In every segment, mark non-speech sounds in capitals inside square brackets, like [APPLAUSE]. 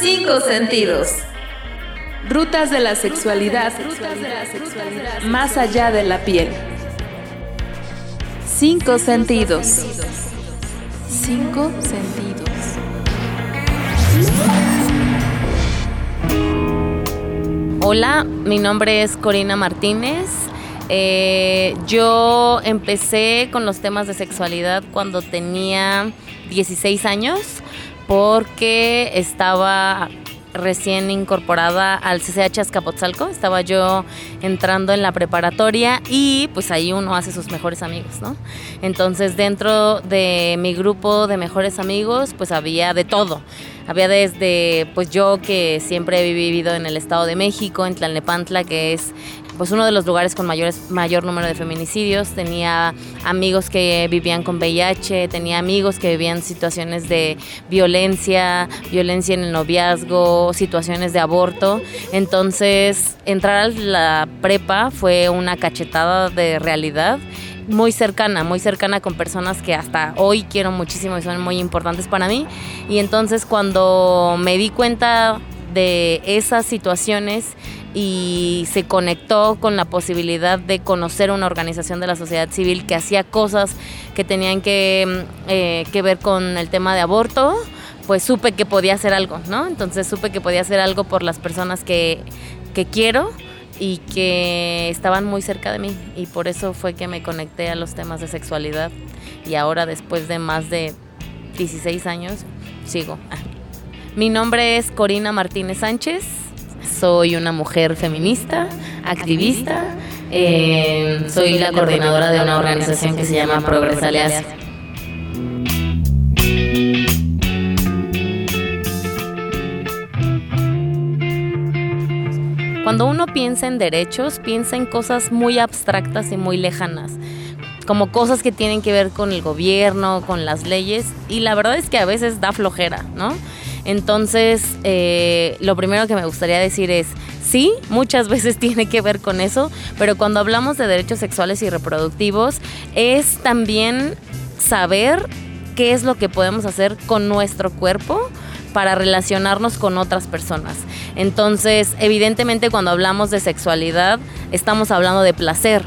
Cinco sentidos. Rutas de la sexualidad, más allá de la piel. Cinco sentidos. Cinco sentidos. Hola, mi nombre es Corina Martínez. Eh, yo empecé con los temas de sexualidad cuando tenía 16 años porque estaba recién incorporada al CCH Azcapotzalco, estaba yo entrando en la preparatoria y pues ahí uno hace sus mejores amigos, ¿no? Entonces dentro de mi grupo de mejores amigos pues había de todo. Había desde pues yo que siempre he vivido en el Estado de México, en Tlalnepantla, que es pues uno de los lugares con mayores, mayor número de feminicidios. Tenía amigos que vivían con VIH, tenía amigos que vivían situaciones de violencia, violencia en el noviazgo, situaciones de aborto. Entonces, entrar a la prepa fue una cachetada de realidad muy cercana, muy cercana con personas que hasta hoy quiero muchísimo y son muy importantes para mí. Y entonces cuando me di cuenta de esas situaciones y se conectó con la posibilidad de conocer una organización de la sociedad civil que hacía cosas que tenían que, mm, eh, que ver con el tema de aborto, pues supe que podía hacer algo, ¿no? Entonces supe que podía hacer algo por las personas que, que quiero y que estaban muy cerca de mí y por eso fue que me conecté a los temas de sexualidad y ahora después de más de 16 años sigo. Mi nombre es Corina Martínez Sánchez, soy una mujer feminista, activista, eh, soy la coordinadora de una organización que se llama Progresa Asia. Cuando uno piensa en derechos, piensa en cosas muy abstractas y muy lejanas como cosas que tienen que ver con el gobierno, con las leyes, y la verdad es que a veces da flojera, ¿no? Entonces, eh, lo primero que me gustaría decir es, sí, muchas [LAUGHS] veces tiene que ver con eso, pero cuando hablamos de derechos sexuales y reproductivos, es también saber qué es lo que podemos hacer con nuestro cuerpo para relacionarnos con otras personas. Entonces, evidentemente cuando hablamos de sexualidad, estamos hablando de placer.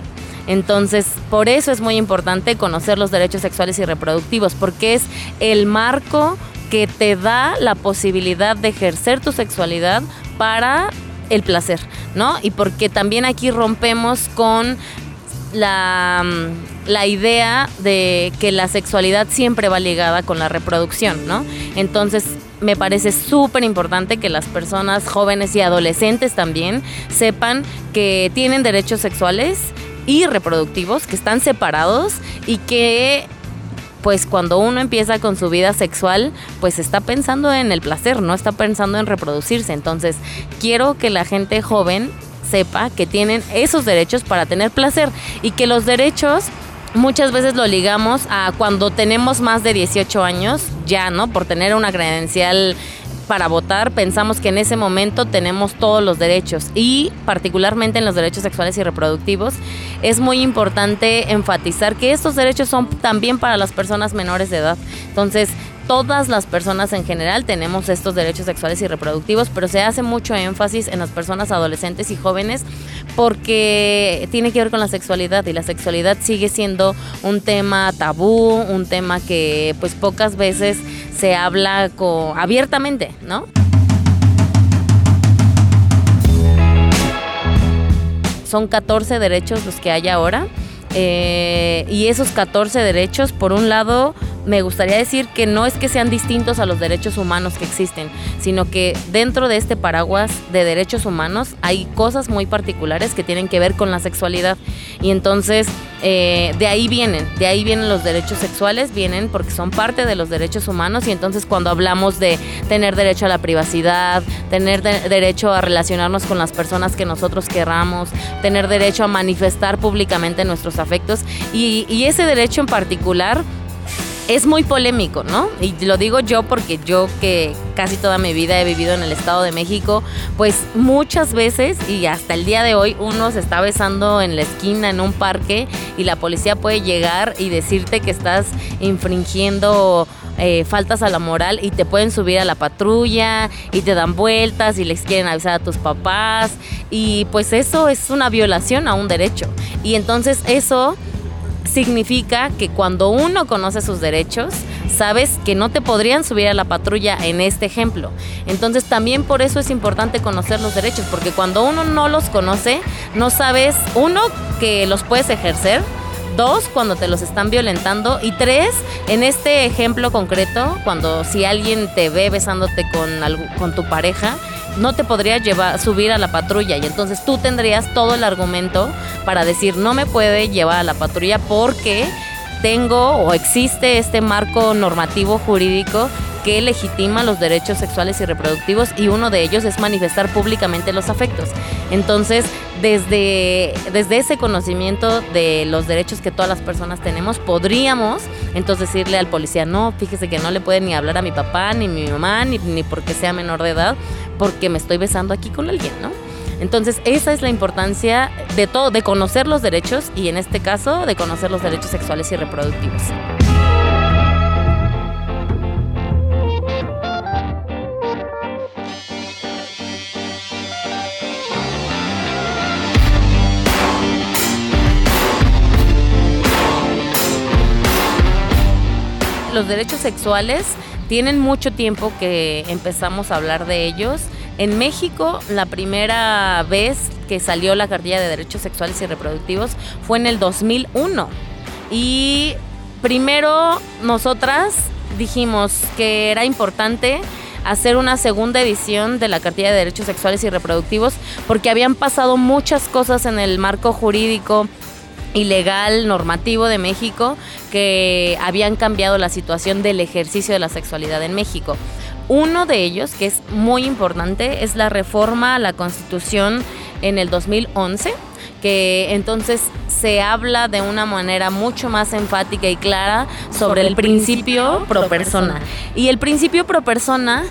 Entonces, por eso es muy importante conocer los derechos sexuales y reproductivos, porque es el marco que te da la posibilidad de ejercer tu sexualidad para el placer, ¿no? Y porque también aquí rompemos con la, mm, la, idea de que la sexualidad siempre va ligada con la reproducción, ¿no? Entonces me parece súper importante que las personas jóvenes y adolescentes también sepan que tienen derechos sexuales y reproductivos, que están separados y que pues cuando uno empieza con su vida sexual, pues está pensando en el placer, no está pensando en reproducirse. Entonces, quiero que la gente joven sepa que tienen esos derechos para tener placer y que los derechos muchas veces lo ligamos a cuando tenemos más de 18 años, ya, ¿no? Por tener una credencial para votar, pensamos que en ese momento tenemos todos los derechos y particularmente en los derechos sexuales y reproductivos es muy importante enfatizar que estos derechos son también para las personas menores de edad. Entonces, todas las personas en general tenemos estos derechos sexuales y reproductivos, pero se hace mucho énfasis en las personas adolescentes y jóvenes porque tiene que ver con la sexualidad y la sexualidad sigue siendo un tema tabú, un tema que pues pocas veces se habla abiertamente, ¿no? Son 14 derechos los que hay ahora. Eh, y esos 14 derechos, por un lado, me gustaría decir que no es que sean distintos a los derechos humanos que existen, sino que dentro de este paraguas de derechos humanos hay cosas muy particulares que tienen que ver con la sexualidad. Y entonces eh, de ahí vienen, de ahí vienen los derechos sexuales, vienen porque son parte de los derechos humanos y entonces cuando hablamos de tener derecho a la privacidad, tener derecho a relacionarnos con las personas que nosotros querramos, tener derecho a manifestar públicamente nuestros afectos y, y ese derecho en particular es muy polémico, ¿no? Y lo digo yo porque yo que casi toda mi vida he vivido en el Estado de México, pues muchas veces y hasta el día de hoy uno se está besando en la esquina, en un parque, y la policía puede llegar y decirte que estás infringiendo eh, faltas a la moral y te pueden subir a la patrulla y te dan vueltas y les quieren avisar a tus papás y pues eso es una violación a un derecho. Y entonces eso significa que cuando uno conoce sus derechos, sabes que no te podrían subir a la patrulla en este ejemplo. Entonces también por eso es importante conocer los derechos, porque cuando uno no los conoce, no sabes, uno, que los puedes ejercer, dos, cuando te los están violentando y tres, en este ejemplo concreto, cuando si alguien te ve besándote con, con tu pareja, no te podría llevar, subir a la patrulla y entonces tú tendrías todo el argumento para decir no me puede llevar a la patrulla porque tengo o existe este marco normativo jurídico que legitima los derechos sexuales y reproductivos y uno de ellos es manifestar públicamente los afectos. Entonces, desde, desde ese conocimiento de los derechos que todas las personas tenemos, podríamos entonces decirle al policía, no, fíjese que no le puede ni hablar a mi papá, ni mi mamá, ni, ni porque sea menor de edad, porque me estoy besando aquí con alguien, ¿no? Entonces, esa es la importancia de todo, de conocer los derechos y en este caso, de conocer los derechos sexuales y reproductivos. los derechos sexuales tienen mucho tiempo que empezamos a hablar de ellos. En México, la primera vez que salió la cartilla de derechos sexuales y reproductivos fue en el 2001. Y primero nosotras dijimos que era importante hacer una segunda edición de la cartilla de derechos sexuales y reproductivos porque habían pasado muchas cosas en el marco jurídico ilegal normativo de México que habían cambiado la situación del ejercicio de la sexualidad en México. Uno de ellos, que es muy importante, es la reforma a la Constitución en el 2011 que entonces se habla de una manera mucho más enfática y clara sobre, el principio pro persona. Y el principio pro persona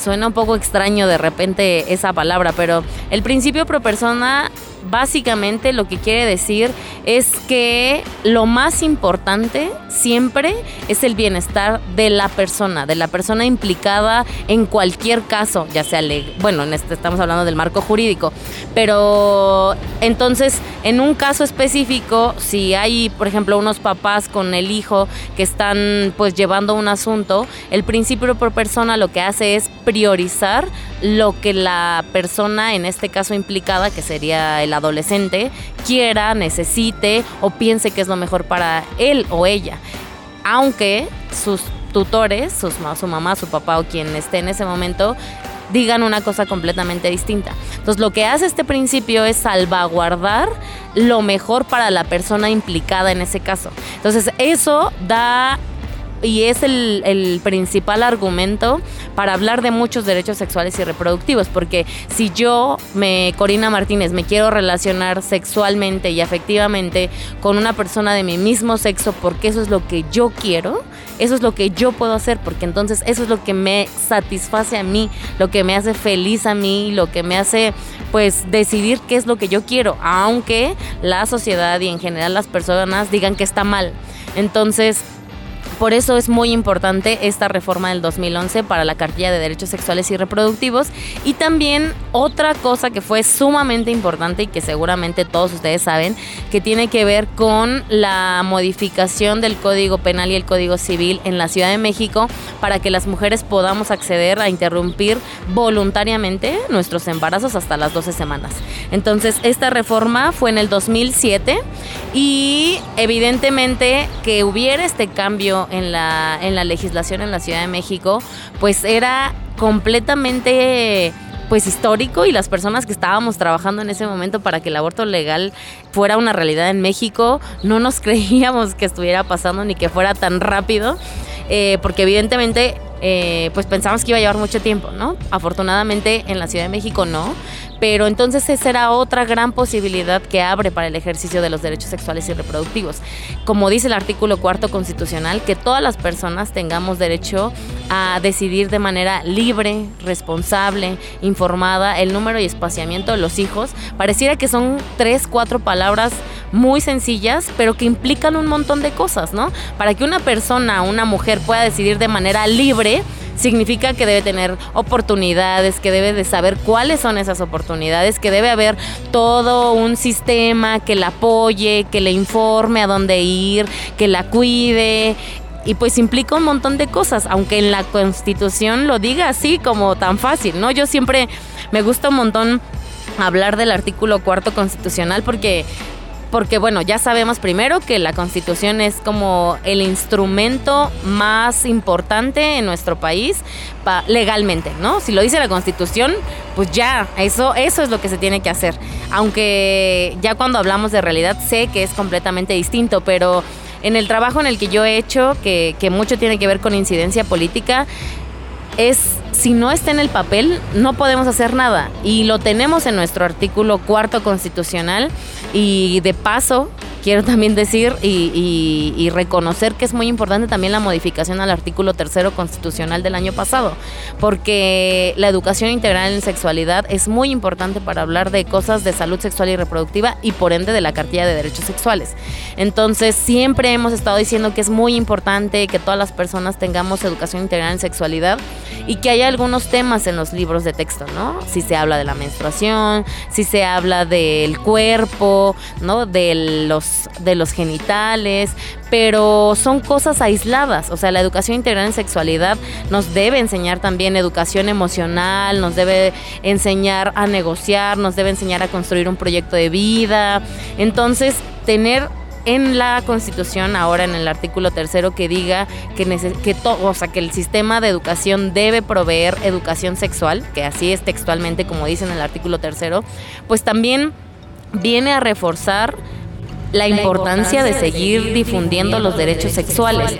suena un poco extraño de repente esa palabra, pero el principio pro persona básicamente lo que quiere decir es que lo más importante siempre es el bienestar de la persona, de la persona implicada en cualquier caso, ya sea, bueno, en este estamos hablando del marco jurídico, pero entonces en un caso específico, si hay, por ejemplo, unos papás con el hijo que están pues llevando un asunto, el principio por persona lo que hace es priorizar lo que la persona, en este caso implicada, que sería el adolescente, quiera, necesite o piense que es lo mejor para él o ella. Aunque sus tutores, sus, su mamá, su papá o quien esté en ese momento, digan una cosa completamente distinta. Entonces lo que hace este principio es salvaguardar lo mejor para la persona implicada en ese caso. Entonces eso da y es el, principal argumento para hablar de muchos derechos sexuales y reproductivos, porque si yo, me, Corina Martínez, me quiero relacionar sexualmente y afectivamente con una persona de mi mismo sexo, porque eso es lo que yo quiero, eso es lo que yo puedo hacer, porque entonces eso es lo que me satisface a mí, lo que me hace feliz a mí, lo que me hace pues decidir qué es lo que yo quiero, aunque la sociedad y en general las personas digan que está mal. Entonces, por eso es muy importante esta reforma del 2011 para la cartilla de derechos sexuales y reproductivos. Y también otra cosa que fue sumamente importante y que seguramente todos ustedes saben, que tiene que ver con la modificación del Código Penal y el Código Civil en la Ciudad de México para que las mujeres podamos acceder a interrumpir voluntariamente nuestros embarazos hasta las 12 semanas. Entonces, esta reforma fue en el 2007 y evidentemente que hubiera este cambio en la, en la legislación en la Ciudad de México, pues era completamente pues histórico y las personas que estábamos trabajando en ese momento para que el aborto legal fuera una realidad en México, no nos [LAUGHS] creíamos que estuviera pasando ni que fuera tan rápido, eh, porque evidentemente eh, pues pensamos que iba a llevar mucho tiempo, ¿no? Afortunadamente en la Ciudad de México no, pero entonces esa era otra gran posibilidad que abre para el ejercicio de los derechos sexuales y reproductivos. Como dice el artículo cuarto constitucional, que todas las personas tengamos derecho a decidir de manera libre, responsable, informada el número y espaciamiento de los hijos. Pareciera que son tres, cuatro palabras muy sencillas, pero que implican un montón de cosas, ¿no? Para que una persona, una mujer pueda decidir de manera libre, significa que debe tener oportunidades, que debe de saber cuáles son esas oportunidades, que debe haber todo un sistema que la apoye, que le informe a dónde ir, que la cuide, y pues implica un montón de cosas, aunque en la constitución lo diga así como tan fácil, ¿no? Yo siempre me gusta un montón hablar del artículo cuarto constitucional porque porque bueno, ya sabemos primero que la constitución es como el instrumento más importante en nuestro país legalmente, ¿no? Si lo dice la constitución, pues ya, eso, eso es lo que se tiene que hacer. Aunque ya cuando hablamos de realidad sé que es completamente distinto, pero en el trabajo en el que yo he hecho, que, que mucho tiene que ver con incidencia política, es si no está en el papel, no podemos hacer nada. Y lo tenemos en nuestro artículo cuarto constitucional. Y de paso, quiero también decir y, reconocer que es muy importante también la modificación al artículo tercero constitucional del año pasado, porque la educación integral en sexualidad es muy importante para hablar de cosas de salud sexual y reproductiva y por ende de la cartilla de derechos sexuales. Entonces siempre hemos estado diciendo que es muy importante que todas las personas tengamos educación integral en sexualidad y que hay algunos temas en los libros de texto, ¿no? Si se habla de la menstruación, si se habla del cuerpo, ¿no? De los de los genitales, pero son cosas aisladas. O sea, la educación integral en sexualidad nos debe enseñar también educación emocional, nos debe enseñar a negociar, nos debe enseñar a construir un proyecto de vida. Entonces, tener en la Constitución, ahora en el artículo tercero, que diga que, que, o sea, que el sistema de educación debe proveer educación sexual, que así es textualmente como dice en el artículo tercero, pues también viene a reforzar la importancia de seguir difundiendo los derechos sexuales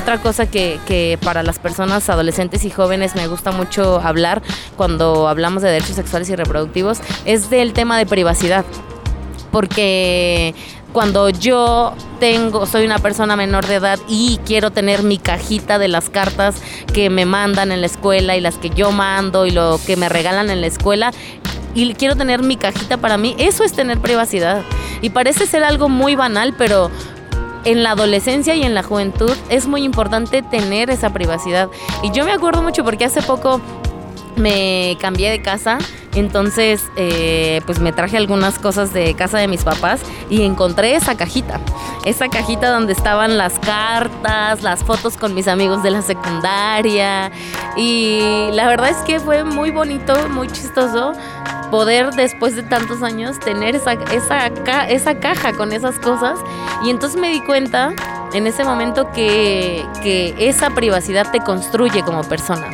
otra cosa que, para las personas adolescentes y jóvenes me gusta mucho hablar cuando hablamos de derechos sexuales y reproductivos es del tema de privacidad. Porque cuando yo tengo, soy una persona menor de edad y quiero tener mi cajita de las cartas que me mandan en la escuela y las que yo mando y lo que me regalan en la escuela, y quiero tener mi cajita para mí, eso es tener privacidad. Y parece ser algo muy banal, pero en la adolescencia y en la juventud es muy importante tener esa privacidad. Y yo me acuerdo mucho porque hace poco me cambié de casa, entonces eh, pues me traje algunas cosas de casa de mis papás y encontré esa cajita, esa cajita donde estaban las cartas, las fotos con mis amigos de la secundaria y la verdad es que fue muy bonito, muy chistoso poder después de tantos años tener esa, esa, esa caja con esas cosas. Y entonces me di cuenta en ese momento que, que esa privacidad te construye como persona.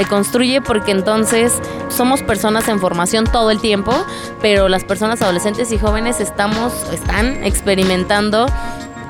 Te construye porque entonces somos personas en formación todo el tiempo, pero las personas adolescentes y jóvenes estamos, están experimentando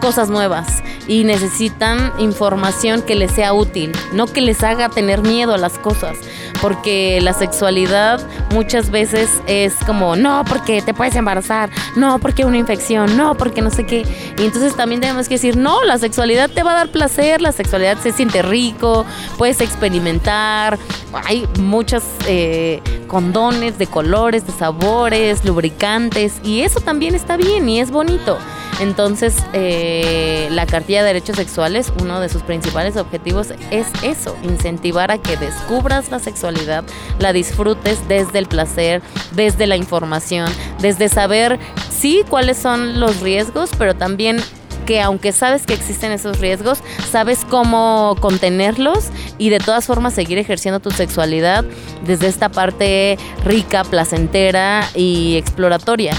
cosas nuevas y necesitan información que les sea útil, no que les haga tener miedo a las cosas, porque la sexualidad muchas veces es como, no, porque te puedes embarazar, no, porque una infección, no, porque no sé qué. Y entonces también tenemos que decir, no, la sexualidad te va a dar placer, la sexualidad se siente rico, puedes experimentar, hay muchos eh, condones de colores, de sabores, lubricantes, y eso también está bien y es bonito. Entonces, eh, la cartilla de derechos sexuales, uno de sus principales objetivos es eso, incentivar a que descubras la sexualidad, la disfrutes desde el placer, desde la información, desde saber, sí, cuáles son los riesgos, pero también que aunque sabes que existen esos riesgos, sabes cómo contenerlos y de todas formas seguir ejerciendo tu sexualidad desde esta parte rica, placentera y exploratoria.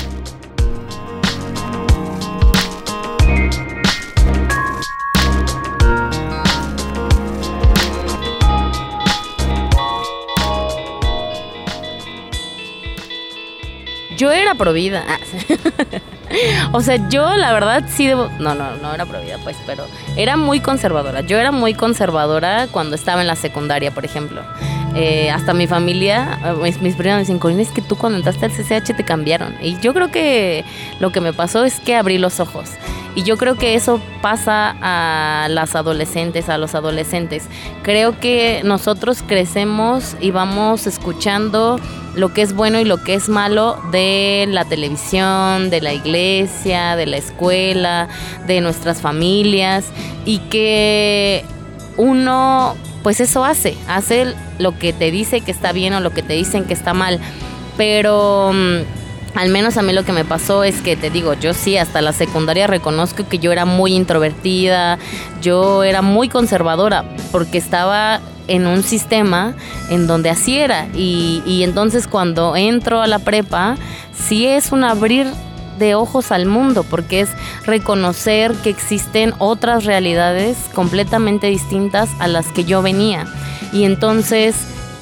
Yo era provida. [LAUGHS] O sea, yo la verdad sí debo. No, no, no era provida, pues, pero era muy conservadora. Yo era muy conservadora cuando estaba en la secundaria, por ejemplo. Eh, hasta mi familia, mis, mis primos me dicen, Corina, es que tú cuando entraste al CCH te cambiaron. Y yo creo que lo que me pasó es que abrí los ojos. Y yo creo que eso pasa a las adolescentes, a los adolescentes. Creo que nosotros crecemos y vamos escuchando lo que es bueno y lo que es malo de la televisión, de la iglesia, de la escuela, de nuestras familias y que uno pues eso hace, hace lo que te dice que está bien o lo que te dicen que está mal, pero mm, al menos a mí lo que me pasó es que te digo, yo sí, hasta la secundaria reconozco que yo era muy introvertida, yo era muy conservadora, porque estaba en un sistema en donde así era. Y, y entonces cuando entro a la prepa, sí es un abrir de ojos al mundo, porque es reconocer que existen otras realidades completamente distintas a las que yo venía. Y entonces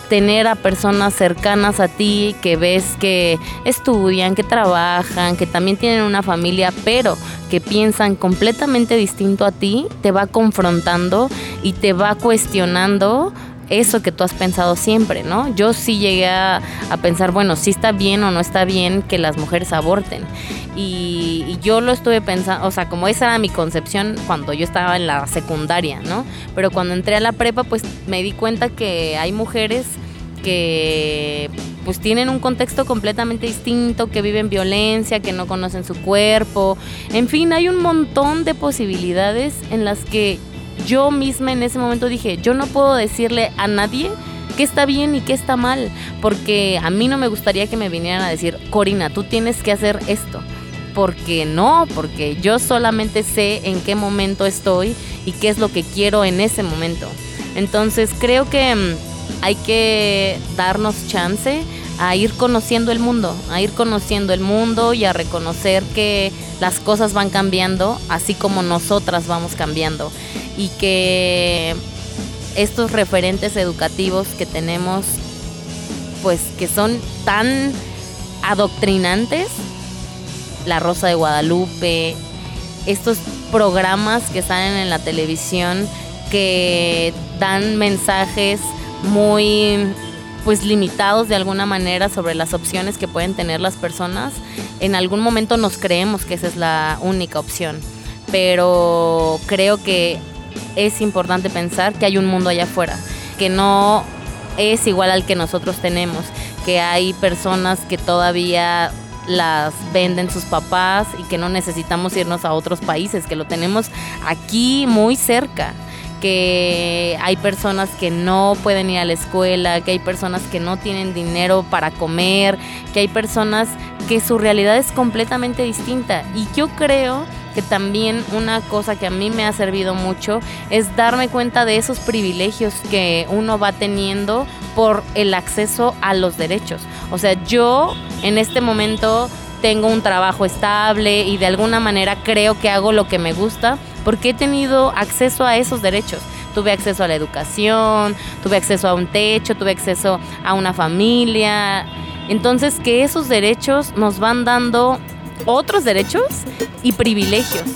tener a personas cercanas a ti que ves que estudian, que trabajan, que también tienen una familia, pero que piensan completamente distinto a ti, te va confrontando y te va cuestionando eso que tú has pensado siempre, ¿no? Yo sí llegué a, pensar, bueno, si está bien o no está bien que las mujeres aborten. Y, y, yo lo estuve pensando, o sea, como esa era mi concepción cuando yo estaba en la secundaria, ¿no? Pero cuando entré a la prepa, pues me di cuenta que hay mujeres que pues tienen un contexto completamente distinto, que viven violencia, que no conocen su cuerpo, en fin, hay un montón de posibilidades en las que yo misma en ese momento dije, yo no puedo decirle a nadie qué está bien y qué está mal, porque a mí no me gustaría que me vinieran a decir, Corina, tú tienes que hacer esto. Porque no, porque yo solamente sé en qué momento estoy y qué es lo que quiero en ese momento. Entonces creo que mm, hay que darnos chance a ir conociendo el mundo, a ir conociendo el mundo y a reconocer que las cosas van cambiando, así como nosotras vamos cambiando. Y que estos referentes educativos que tenemos, pues que son tan adoctrinantes, La Rosa de Guadalupe, estos programas que salen en la televisión que dan mensajes muy pues limitados de alguna manera sobre las opciones que pueden tener las personas, en algún momento nos creemos que esa es la única opción. Pero creo que es importante pensar que hay un mundo allá afuera, que no es igual al que nosotros tenemos, que hay personas que todavía las venden sus papás y que no necesitamos irnos a otros países, que lo tenemos aquí muy cerca que hay personas que no pueden ir a la escuela, que hay personas que no tienen dinero para comer, que hay personas que su realidad es completamente distinta. Y yo creo que también una cosa que a mí me ha servido mucho es darme cuenta de esos privilegios que uno va teniendo por el acceso a los derechos. O sea, yo en este momento tengo un trabajo estable y de alguna manera creo que hago lo que me gusta porque he tenido acceso a esos derechos. tuve acceso a la educación, tuve acceso a un techo, tuve acceso a una familia. Entonces que esos derechos nos van dando otros derechos y privilegios.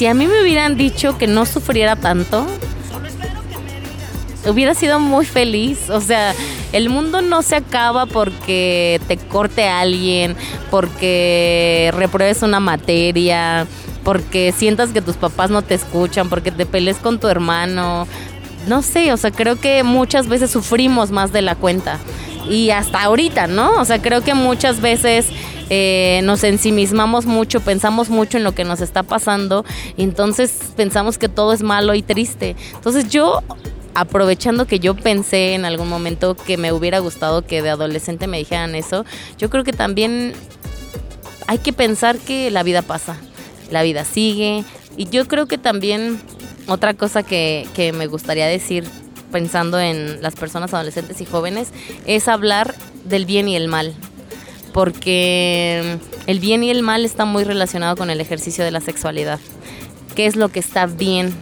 Si a mí me hubieran dicho que no sufriera tanto, hubiera sido muy feliz. O sea, el mundo no se acaba porque te corte alguien, porque repruebes una materia, porque sientas que tus papás no te escuchan, porque te pelees con tu hermano. No sé, o sea, creo que muchas veces sufrimos más de la cuenta. Y hasta ahorita, ¿no? O sea, creo que muchas veces eh, nos ensimismamos mucho, pensamos mucho en lo que nos está pasando y entonces pensamos que todo es malo y triste. Entonces yo aprovechando que yo pensé en algún momento que me hubiera gustado que de adolescente me dijeran eso, yo creo que también hay que pensar que la vida pasa, la vida sigue y yo creo que también otra cosa que, que me gustaría decir pensando en las personas adolescentes y jóvenes es hablar del bien y el mal porque el bien y el mal está muy relacionado con el ejercicio de la sexualidad. ¿Qué es lo que está bien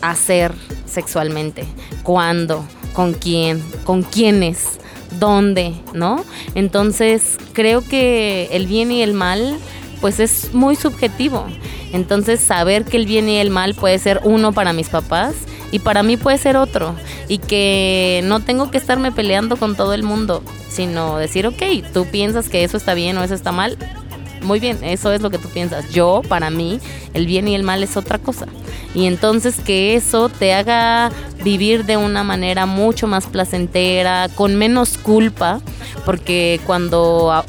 hacer sexualmente? ¿Cuándo? ¿Con quién? ¿Con quiénes? ¿Dónde? ¿No? Entonces, creo que el bien y el mal pues es muy subjetivo. Entonces, saber que el bien y el mal puede ser uno para mis papás y para mí puede ser otro y que no tengo que estarme peleando con todo el mundo, sino decir, ok, tú piensas que eso está bien o eso está mal, muy bien, eso es lo que tú piensas. Yo, para mí, el bien y el mal es otra cosa. Y entonces que eso te haga vivir de una manera mucho más placentera, con menos culpa, porque cuando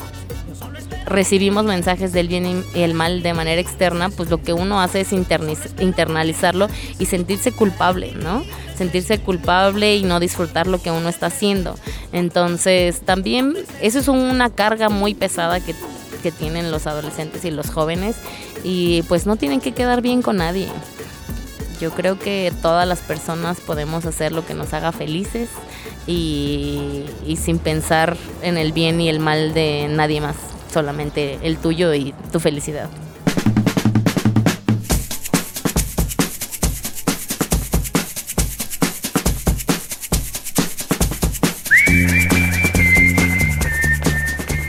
recibimos mensajes del bien y el mal de manera externa, pues lo que uno hace es internalizarlo y sentirse culpable, ¿no? Sentirse culpable y no disfrutar lo que uno está haciendo. Entonces, también eso es una carga muy pesada que, que tienen los adolescentes y los jóvenes y pues no tienen que quedar bien con nadie. Yo creo que todas las personas podemos hacer lo que nos haga felices y, y sin pensar en el bien y el mal de nadie más solamente el tuyo y tu felicidad.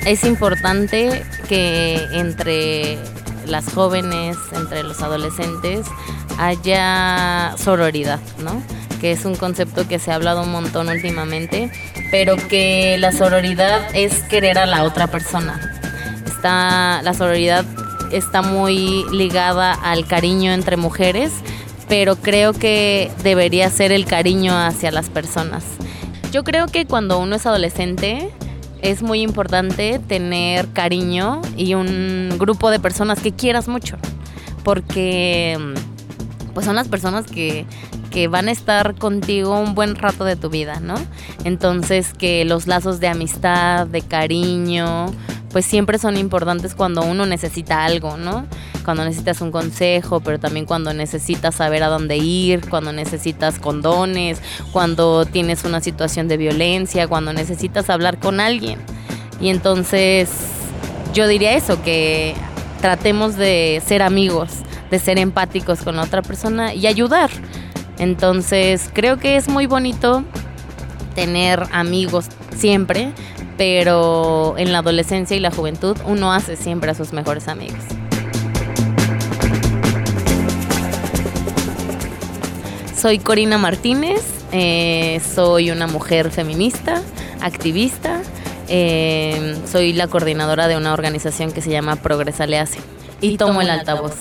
Es importante que entre las jóvenes, entre los adolescentes, haya sororidad, ¿no? Que es un concepto que se ha hablado un montón últimamente, pero que la sororidad es querer a la otra persona, la sororidad está muy ligada al cariño entre mujeres, pero creo que debería ser el cariño hacia las personas. Yo creo que cuando uno es adolescente es muy importante tener cariño y un grupo de personas que quieras mucho, porque pues son las personas que, que van a estar contigo un buen rato de tu vida, ¿no? Entonces que los lazos de amistad, de cariño, pues siempre son importantes cuando uno necesita algo, ¿no? Cuando necesitas un consejo, pero también cuando necesitas saber a dónde ir, cuando necesitas condones, cuando tienes una situación de violencia, cuando necesitas hablar con alguien. Y entonces yo diría eso, que tratemos de ser amigos, de ser empáticos con la otra persona y ayudar. Entonces creo que es muy bonito tener amigos siempre, pero en la adolescencia y la juventud uno hace siempre a sus mejores amigos. Soy Corina Martínez, eh, soy una mujer feminista, activista, eh, soy la coordinadora de una organización que se llama Progresa Le Hace y, tomo el altavoz.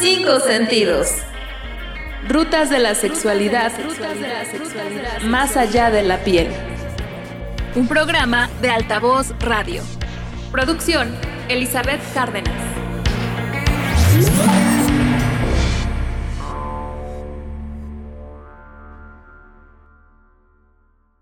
Cinco sentidos. Rutas de la sexualidad, más allá de la piel. Un programa de Altavoz Radio. Producción, Elizabeth Cárdenas.